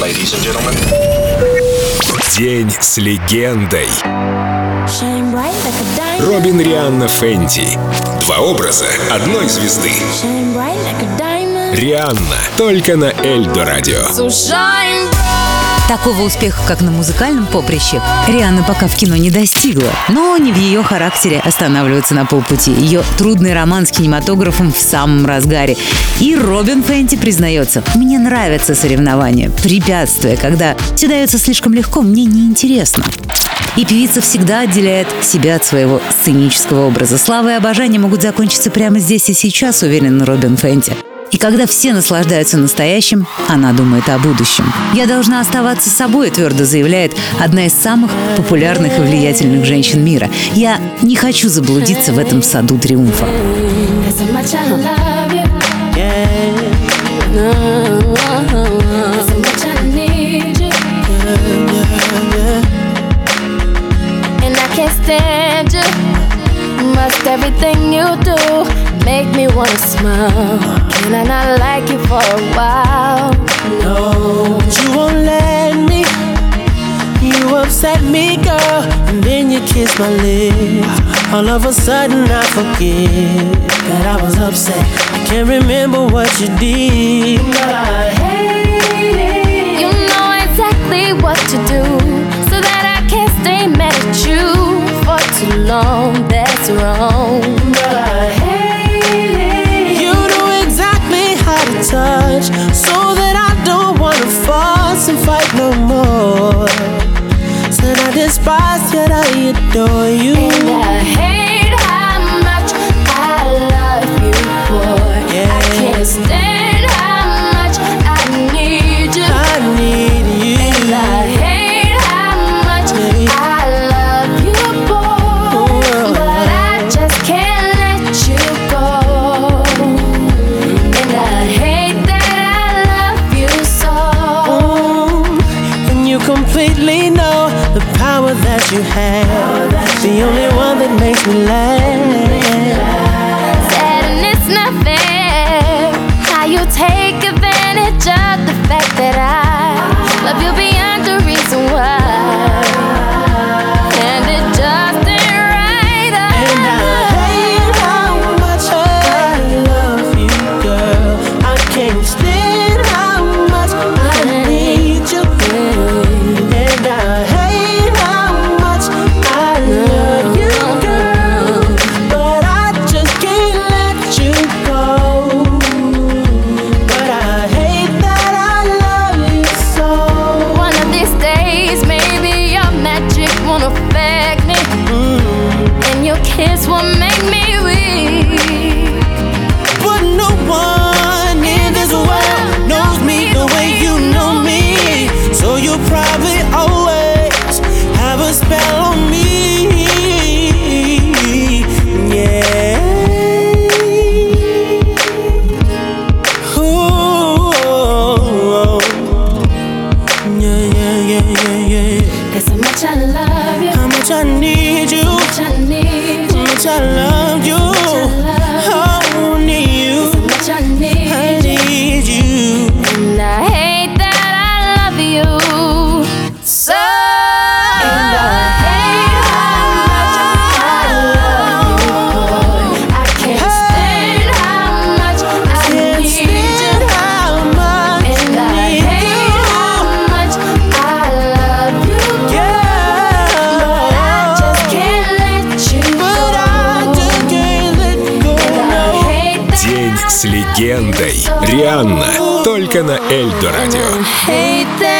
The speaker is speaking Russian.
Ladies and gentlemen. День с легендой. Робин Рианна Фенти. Два образа одной звезды. Рианна. Только на Эльдо Радио. Такого успеха, как на музыкальном поприще, Рианна пока в кино не достигла. Но не в ее характере останавливаться на полпути. Ее трудный роман с кинематографом в самом разгаре. И Робин Фенти признается, мне нравятся соревнования, препятствия, когда все дается слишком легко, мне неинтересно. И певица всегда отделяет себя от своего сценического образа. Слава и обожание могут закончиться прямо здесь и сейчас, уверен Робин Фенти. И когда все наслаждаются настоящим, она думает о будущем. «Я должна оставаться собой», твердо заявляет одна из самых популярных и влиятельных женщин мира. «Я не хочу заблудиться в этом саду триумфа». Must everything you do make me wanna smile. Can I not like you for a while? No, but you won't let me. You upset me, girl, and then you kiss my lips. All of a sudden, I forget that I was upset. I can't remember what you did, but I hate it. You know exactly what to do so that I can't stay mad at you for too long. That's wrong. I adore you. And I you had. your love. Легендой. Рианна. Только на Эльдо Радио.